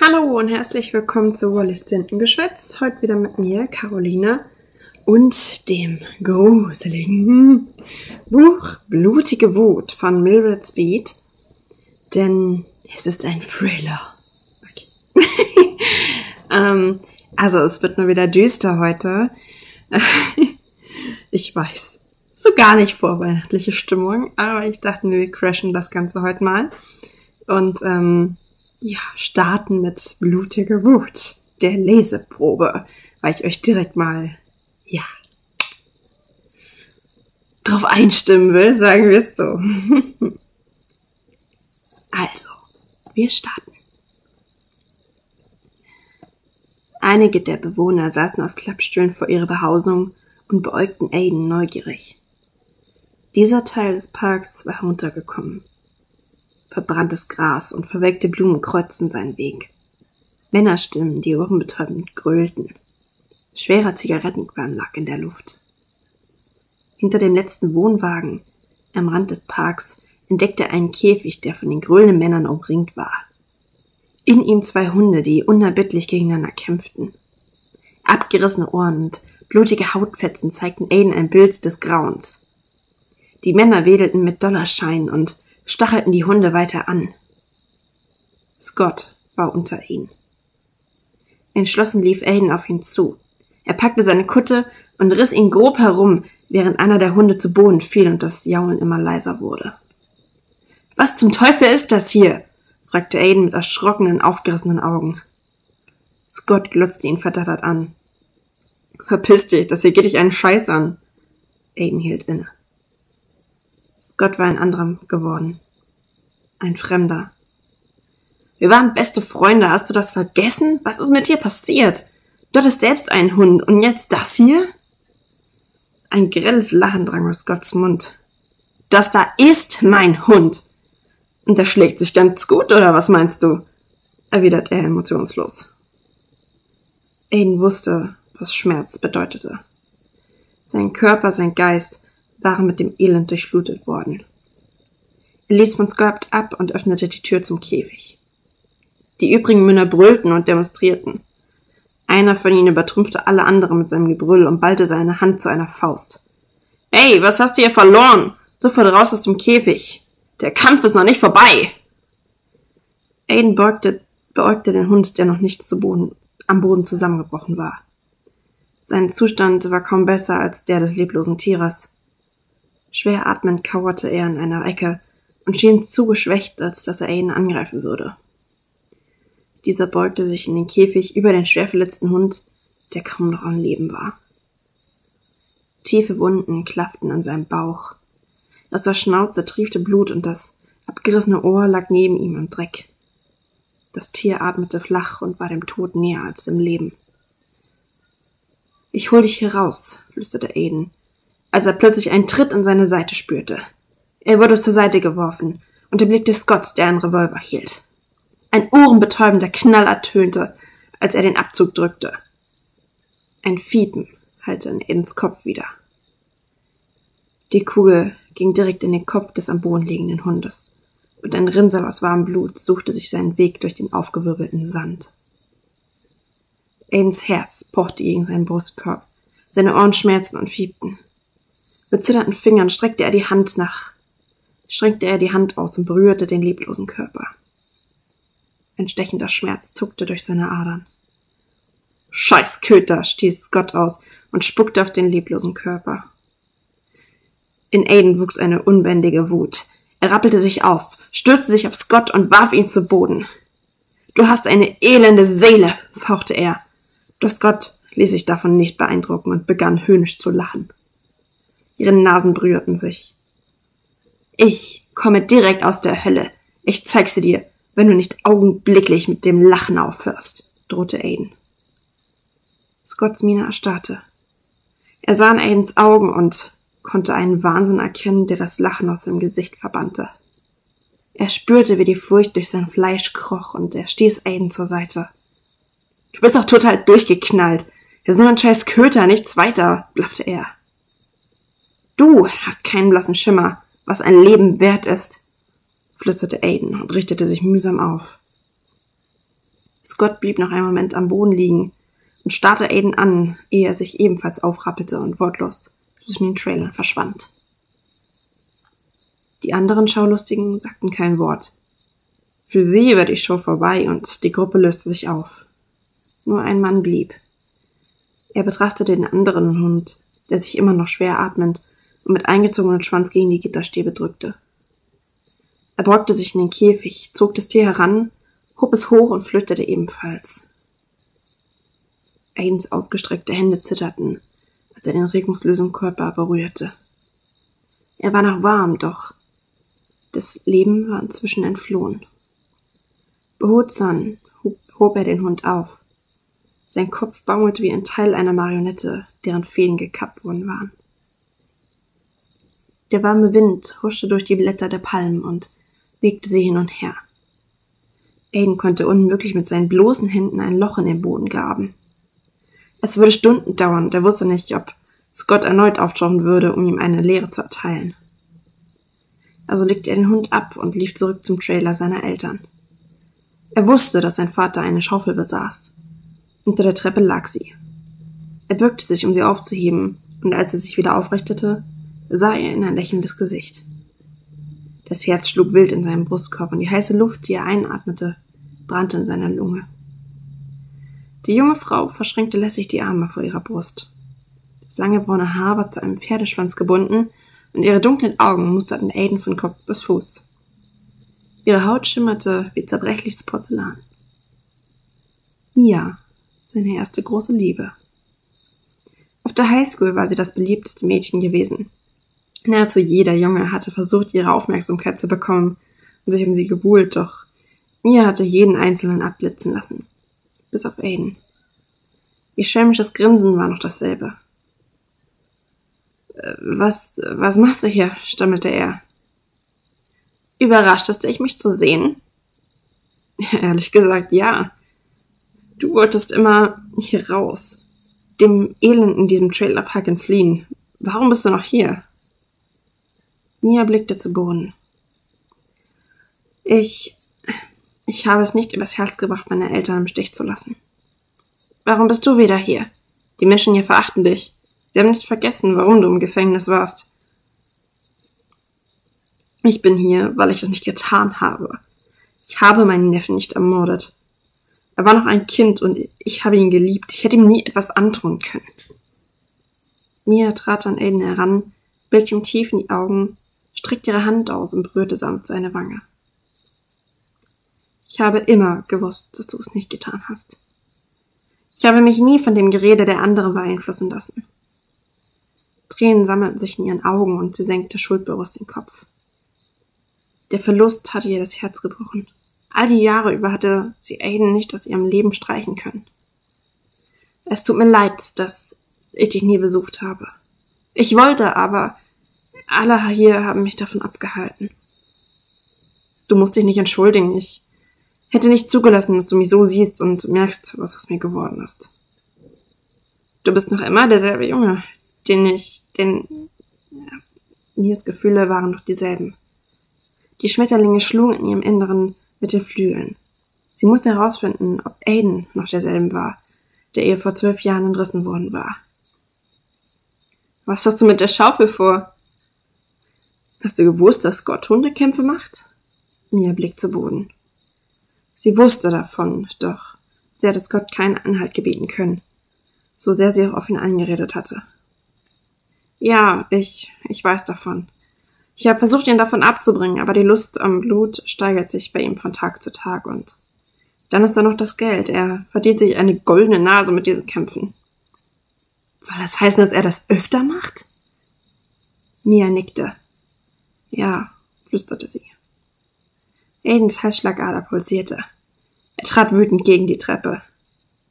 Hallo und herzlich willkommen zu Wallis Tintengeschwätz. Heute wieder mit mir, Caroline, und dem gruseligen Buch Blutige Wut von Mildred Speed. Denn es ist ein Thriller. Okay. ähm, also es wird nur wieder düster heute. ich weiß. So gar nicht vorweihnachtliche Stimmung, aber ich dachte, wir crashen das Ganze heute mal. Und ähm, ja, starten mit blutiger Wut, der Leseprobe, weil ich euch direkt mal, ja, drauf einstimmen will, sagen wir es so. also, wir starten. Einige der Bewohner saßen auf Klappstühlen vor ihrer Behausung und beäugten Aiden neugierig. Dieser Teil des Parks war heruntergekommen verbranntes Gras und verwelkte Blumen kreuzten seinen Weg. Männerstimmen, die ohrenbetäubend grölten. Schwerer Zigarettenqualm lag in der Luft. Hinter dem letzten Wohnwagen am Rand des Parks entdeckte er einen Käfig, der von den grölenden Männern umringt war. In ihm zwei Hunde, die unerbittlich gegeneinander kämpften. Abgerissene Ohren und blutige Hautfetzen zeigten Aiden ein Bild des Grauens. Die Männer wedelten mit Dollarscheinen und stachelten die Hunde weiter an. Scott war unter ihnen. Entschlossen lief Aiden auf ihn zu. Er packte seine Kutte und riss ihn grob herum, während einer der Hunde zu Boden fiel und das Jaulen immer leiser wurde. Was zum Teufel ist das hier? fragte Aiden mit erschrockenen, aufgerissenen Augen. Scott glotzte ihn verdattert an. Verpiss dich, das hier geht dich einen Scheiß an. Aiden hielt inne. Scott war ein anderer geworden. Ein Fremder. Wir waren beste Freunde, hast du das vergessen? Was ist mit dir passiert? Du hattest selbst einen Hund und jetzt das hier? Ein grelles Lachen drang aus Scotts Mund. Das da ist mein Hund. Und der schlägt sich ganz gut, oder was meinst du? erwidert er emotionslos. Aiden wusste, was Schmerz bedeutete. Sein Körper, sein Geist waren mit dem Elend durchflutet worden. Er ließ von Scott ab und öffnete die Tür zum Käfig. Die übrigen Männer brüllten und demonstrierten. Einer von ihnen übertrümpfte alle anderen mit seinem Gebrüll und ballte seine Hand zu einer Faust. Hey, was hast du hier verloren? Sofort raus aus dem Käfig. Der Kampf ist noch nicht vorbei. Aiden beugte, beäugte den Hund, der noch nicht zu Boden, am Boden zusammengebrochen war. Sein Zustand war kaum besser als der des leblosen Tieres. Schwer atmend kauerte er in einer Ecke und schien zu geschwächt, als dass er Aiden angreifen würde. Dieser beugte sich in den Käfig über den schwer verletzten Hund, der kaum noch am Leben war. Tiefe Wunden klafften an seinem Bauch. Aus der Schnauze triefte Blut und das abgerissene Ohr lag neben ihm im Dreck. Das Tier atmete flach und war dem Tod näher als dem Leben. Ich hol dich hier raus, flüsterte Aiden als er plötzlich einen Tritt an seine Seite spürte. Er wurde zur Seite geworfen und erblickte Scott, der einen Revolver hielt. Ein ohrenbetäubender Knall ertönte, als er den Abzug drückte. Ein Fiepen hallte in Edens Kopf wieder. Die Kugel ging direkt in den Kopf des am Boden liegenden Hundes, und ein Rinnsal aus warmem Blut suchte sich seinen Weg durch den aufgewirbelten Sand. Aidens Herz pochte gegen seinen Brustkorb, seine Ohren schmerzten und fiebten. Mit zitternden Fingern streckte er die Hand nach, streckte er die Hand aus und berührte den leblosen Körper. Ein stechender Schmerz zuckte durch seine Adern. Scheiß Köter, stieß Scott aus und spuckte auf den leblosen Körper. In Aiden wuchs eine unbändige Wut. Er rappelte sich auf, stürzte sich auf Scott und warf ihn zu Boden. Du hast eine elende Seele, fauchte er. Doch Scott ließ sich davon nicht beeindrucken und begann höhnisch zu lachen. Ihre Nasen berührten sich. Ich komme direkt aus der Hölle. Ich zeig sie dir, wenn du nicht augenblicklich mit dem Lachen aufhörst, drohte Aiden. Scotts Miene erstarrte. Er sah in Aidens Augen und konnte einen Wahnsinn erkennen, der das Lachen aus seinem Gesicht verbannte. Er spürte, wie die Furcht durch sein Fleisch kroch und er stieß Aiden zur Seite. Du bist doch total durchgeknallt. Er ist nur ein scheiß Köter, nichts weiter, blaffte er. Du hast keinen blassen Schimmer, was ein Leben wert ist, flüsterte Aiden und richtete sich mühsam auf. Scott blieb noch einen Moment am Boden liegen und starrte Aiden an, ehe er sich ebenfalls aufrappelte und wortlos zwischen den Trailern verschwand. Die anderen Schaulustigen sagten kein Wort. Für sie war die Show vorbei und die Gruppe löste sich auf. Nur ein Mann blieb. Er betrachtete den anderen Hund, der sich immer noch schwer atmend und mit eingezogenem Schwanz gegen die Gitterstäbe drückte. Er beugte sich in den Käfig, zog das Tier heran, hob es hoch und flüchtete ebenfalls. Aidens ausgestreckte Hände zitterten, als er den regungslosen Körper berührte. Er war noch warm, doch das Leben war inzwischen entflohen. Behutsam hob, hob er den Hund auf. Sein Kopf baumelte wie ein Teil einer Marionette, deren Fäden gekappt worden waren. Der warme Wind huschte durch die Blätter der Palmen und wiegte sie hin und her. Aiden konnte unmöglich mit seinen bloßen Händen ein Loch in den Boden graben. Es würde Stunden dauern, und er wusste nicht, ob Scott erneut auftauchen würde, um ihm eine Lehre zu erteilen. Also legte er den Hund ab und lief zurück zum Trailer seiner Eltern. Er wusste, dass sein Vater eine Schaufel besaß. Unter der Treppe lag sie. Er bückte sich, um sie aufzuheben, und als er sich wieder aufrichtete, sah er in ein lächelndes Gesicht. Das Herz schlug wild in seinem Brustkorb und die heiße Luft, die er einatmete, brannte in seiner Lunge. Die junge Frau verschränkte lässig die Arme vor ihrer Brust. Das lange braune Haar war zu einem Pferdeschwanz gebunden und ihre dunklen Augen musterten Aiden von Kopf bis Fuß. Ihre Haut schimmerte wie zerbrechliches Porzellan. Mia, seine erste große Liebe. Auf der Highschool war sie das beliebteste Mädchen gewesen. Nahezu jeder Junge hatte versucht, ihre Aufmerksamkeit zu bekommen und sich um sie gebuhlt, doch Mia hatte jeden einzelnen abblitzen lassen. Bis auf Aiden. Ihr schelmisches Grinsen war noch dasselbe. Äh, was, was machst du hier? stammelte er. Überraschtest ich mich zu sehen? Ehrlich gesagt, ja. Du wolltest immer hier raus. Dem Elend in diesem Trailerpark entfliehen. Warum bist du noch hier? Mia blickte zu Boden. Ich. Ich habe es nicht übers Herz gebracht, meine Eltern im Stich zu lassen. Warum bist du wieder hier? Die Menschen hier verachten dich. Sie haben nicht vergessen, warum du im Gefängnis warst. Ich bin hier, weil ich es nicht getan habe. Ich habe meinen Neffen nicht ermordet. Er war noch ein Kind und ich habe ihn geliebt. Ich hätte ihm nie etwas antun können. Mia trat an Aiden heran, blickte ihm tief in die Augen, streckte ihre Hand aus und berührte sanft seine Wange. Ich habe immer gewusst, dass du es nicht getan hast. Ich habe mich nie von dem Gerede der anderen beeinflussen lassen. Tränen sammelten sich in ihren Augen und sie senkte schuldbewusst den Kopf. Der Verlust hatte ihr das Herz gebrochen. All die Jahre über hatte sie Aiden nicht aus ihrem Leben streichen können. Es tut mir leid, dass ich dich nie besucht habe. Ich wollte, aber alle hier haben mich davon abgehalten. Du musst dich nicht entschuldigen. Ich hätte nicht zugelassen, dass du mich so siehst und merkst, was aus mir geworden ist. Du bist noch immer derselbe Junge, den ich, den, ja, Mias Gefühle waren noch dieselben. Die Schmetterlinge schlugen in ihrem Inneren mit den Flügeln. Sie musste herausfinden, ob Aiden noch derselben war, der ihr vor zwölf Jahren entrissen worden war. Was hast du mit der Schaufel vor? Hast du gewusst, dass Gott Hundekämpfe macht? Mia blickt zu Boden. Sie wusste davon, doch sie hatte Scott keinen Anhalt gebeten können, so sehr sie auch auf ihn eingeredet hatte. Ja, ich, ich weiß davon. Ich habe versucht, ihn davon abzubringen, aber die Lust am Blut steigert sich bei ihm von Tag zu Tag und dann ist da noch das Geld. Er verdient sich eine goldene Nase mit diesen Kämpfen. Soll das heißen, dass er das öfter macht? Mia nickte. Ja, flüsterte sie. Aidens Herzschlagader pulsierte. Er trat wütend gegen die Treppe.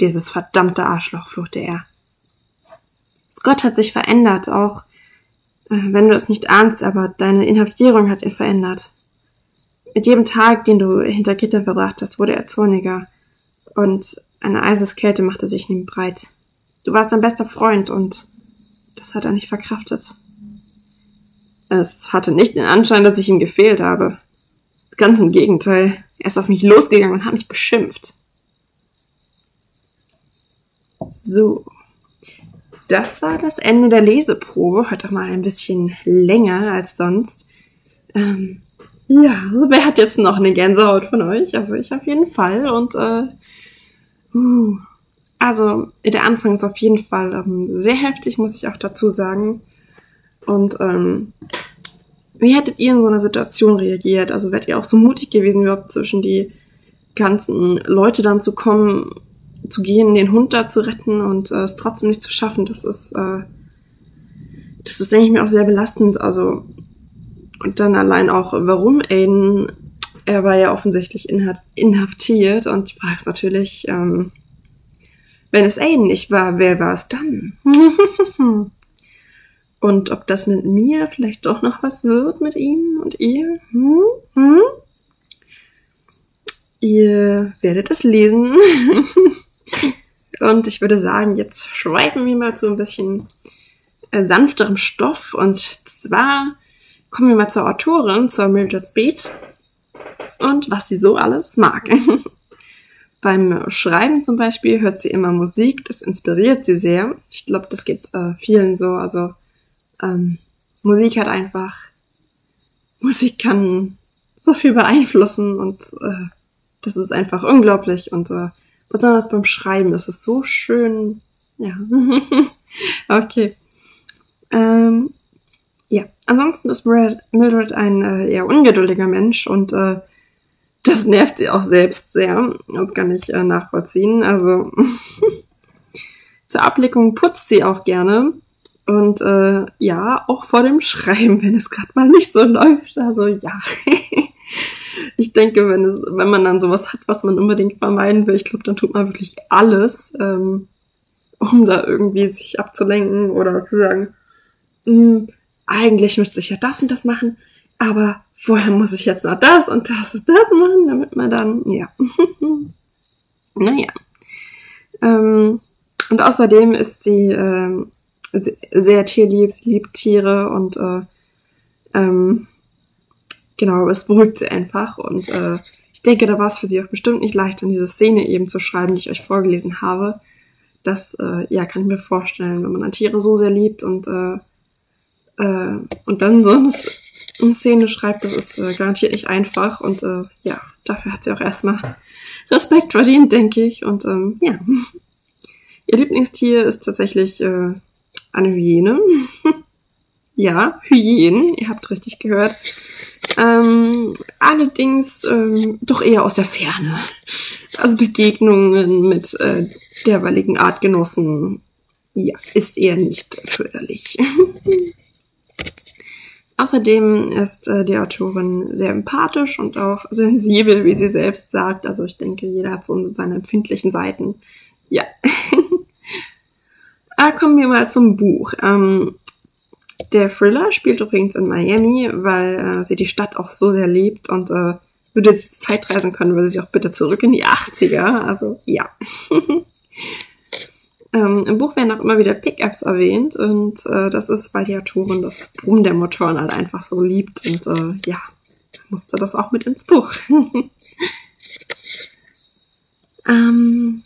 Dieses verdammte Arschloch, fluchte er. Scott hat sich verändert, auch äh, wenn du es nicht ahnst, aber deine Inhaftierung hat ihn verändert. Mit jedem Tag, den du hinter Gittern verbracht hast, wurde er zorniger. Und eine Eiseskälte machte sich in ihm breit. Du warst sein bester Freund und das hat er nicht verkraftet. Es hatte nicht den Anschein, dass ich ihm gefehlt habe. Ganz im Gegenteil. Er ist auf mich losgegangen und hat mich beschimpft. So. Das war das Ende der Leseprobe. Heute mal ein bisschen länger als sonst. Ähm, ja, also wer hat jetzt noch eine Gänsehaut von euch? Also ich auf jeden Fall. Und äh, uh, also der Anfang ist auf jeden Fall ähm, sehr heftig, muss ich auch dazu sagen. Und ähm, wie hättet ihr in so einer Situation reagiert? Also wärt ihr auch so mutig gewesen, überhaupt zwischen die ganzen Leute dann zu kommen, zu gehen, den Hund da zu retten und äh, es trotzdem nicht zu schaffen? Das ist, äh, das ist, denke ich mir, auch sehr belastend. Also und dann allein auch, warum Aiden, er war ja offensichtlich inhaftiert und ich frage es natürlich, ähm, wenn es Aiden nicht war, wer war es dann? und ob das mit mir vielleicht doch noch was wird mit ihm und ihr? Hm? Hm? Ihr werdet es lesen. und ich würde sagen, jetzt schweifen wir mal zu ein bisschen äh, sanfterem Stoff. Und zwar kommen wir mal zur Autorin, zur Mildred Speed und was sie so alles mag. Beim Schreiben zum Beispiel hört sie immer Musik, das inspiriert sie sehr. Ich glaube, das geht äh, vielen so. Also ähm, Musik hat einfach, Musik kann so viel beeinflussen und äh, das ist einfach unglaublich. Und äh, besonders beim Schreiben ist es so schön. Ja. okay. Ähm, ja, ansonsten ist Mildred ein äh, eher ungeduldiger Mensch und äh, das nervt sie auch selbst sehr. Das kann ich äh, nachvollziehen. Also zur Ableckung putzt sie auch gerne. Und äh, ja, auch vor dem Schreiben, wenn es gerade mal nicht so läuft. Also ja. ich denke, wenn es, wenn man dann sowas hat, was man unbedingt vermeiden will, ich glaube, dann tut man wirklich alles, ähm, um da irgendwie sich abzulenken oder zu sagen, mh, hm, eigentlich müsste ich ja das und das machen, aber vorher muss ich jetzt noch das und das und das machen, damit man dann, ja. naja. Ähm, und außerdem ist sie ähm, sehr tierlieb, sie liebt Tiere und äh, ähm, genau, es beruhigt sie einfach und äh, ich denke, da war es für sie auch bestimmt nicht leicht, in diese Szene eben zu schreiben, die ich euch vorgelesen habe. Das, äh, ja, kann ich mir vorstellen, wenn man an Tiere so sehr liebt und äh, äh, und dann so eine, eine Szene schreibt, das ist äh, garantiert nicht einfach. Und äh, ja, dafür hat sie auch erstmal Respekt verdient, denke ich. Und ähm, ja. Ihr Lieblingstier ist tatsächlich äh, eine Hyäne. ja, Hyänen, ihr habt richtig gehört. Ähm, allerdings ähm, doch eher aus der Ferne. Also Begegnungen mit äh, derweiligen Artgenossen, ja, ist eher nicht förderlich. Außerdem ist äh, die Autorin sehr empathisch und auch sensibel, wie sie selbst sagt. Also ich denke, jeder hat so seine empfindlichen Seiten. Ja. Ah, kommen wir mal zum Buch. Ähm, der Thriller spielt übrigens in Miami, weil äh, sie die Stadt auch so sehr liebt und äh, würde jetzt Zeitreisen können, würde sie auch bitte zurück in die 80er. Also ja. Ähm, Im Buch werden auch immer wieder Pickups erwähnt und äh, das ist, weil die Autorin das Brummen der Motoren halt einfach so liebt und äh, ja, musste das auch mit ins Buch. ähm,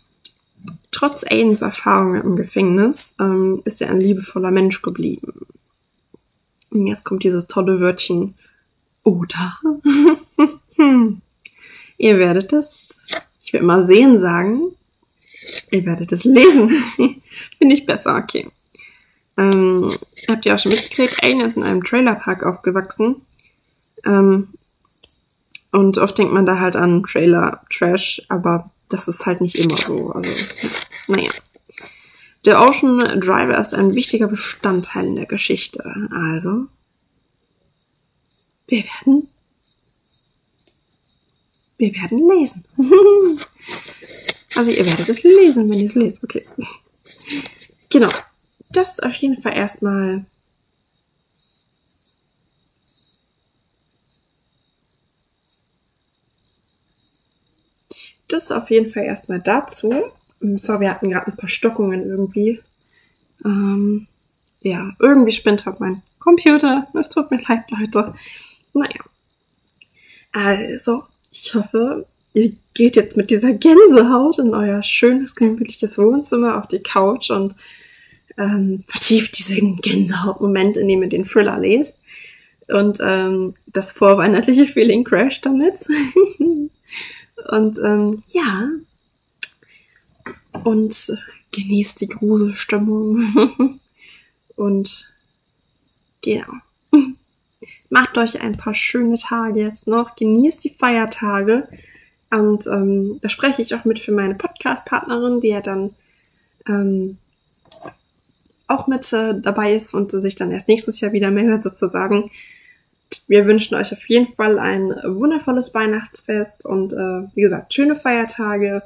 trotz Aidens Erfahrungen im Gefängnis ähm, ist er ein liebevoller Mensch geblieben. Und jetzt kommt dieses tolle Wörtchen oder. Ihr werdet es, ich will immer sehen sagen, Ihr werdet es lesen. Finde ich besser, okay. Ähm, habt ihr auch schon mitgekriegt, Aiden ist in einem Trailerpark aufgewachsen. Ähm, und oft denkt man da halt an Trailer-Trash, aber das ist halt nicht immer so. Also, naja. Der Ocean Driver ist ein wichtiger Bestandteil in der Geschichte. Also, wir werden, wir werden lesen. Also ihr werdet es lesen, wenn ihr es lest. Okay. Genau. Das ist auf jeden Fall erstmal Das ist auf jeden Fall erstmal dazu. So, wir hatten gerade ein paar Stockungen irgendwie. Ähm, ja, irgendwie spinnt halt mein Computer. Es tut mir leid, Leute. Naja. Also, ich hoffe, ihr geht jetzt mit dieser Gänsehaut in euer schönes, gemütliches Wohnzimmer auf die Couch und ähm, vertieft diesen Gänsehautmoment, in dem ihr den Thriller lest. Und ähm, das vorweihnachtliche Feeling crasht damit. und ähm, ja. Und genießt die Gruselstimmung. und genau. Macht euch ein paar schöne Tage jetzt noch. Genießt die Feiertage. Und ähm, da spreche ich auch mit für meine Podcast-Partnerin, die ja dann ähm, auch mit äh, dabei ist und sich dann erst nächstes Jahr wieder meldet, sozusagen. Wir wünschen euch auf jeden Fall ein wundervolles Weihnachtsfest und äh, wie gesagt, schöne Feiertage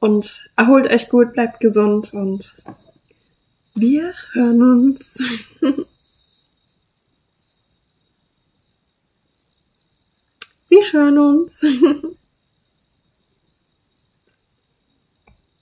und erholt euch gut, bleibt gesund und wir hören uns. wir hören uns.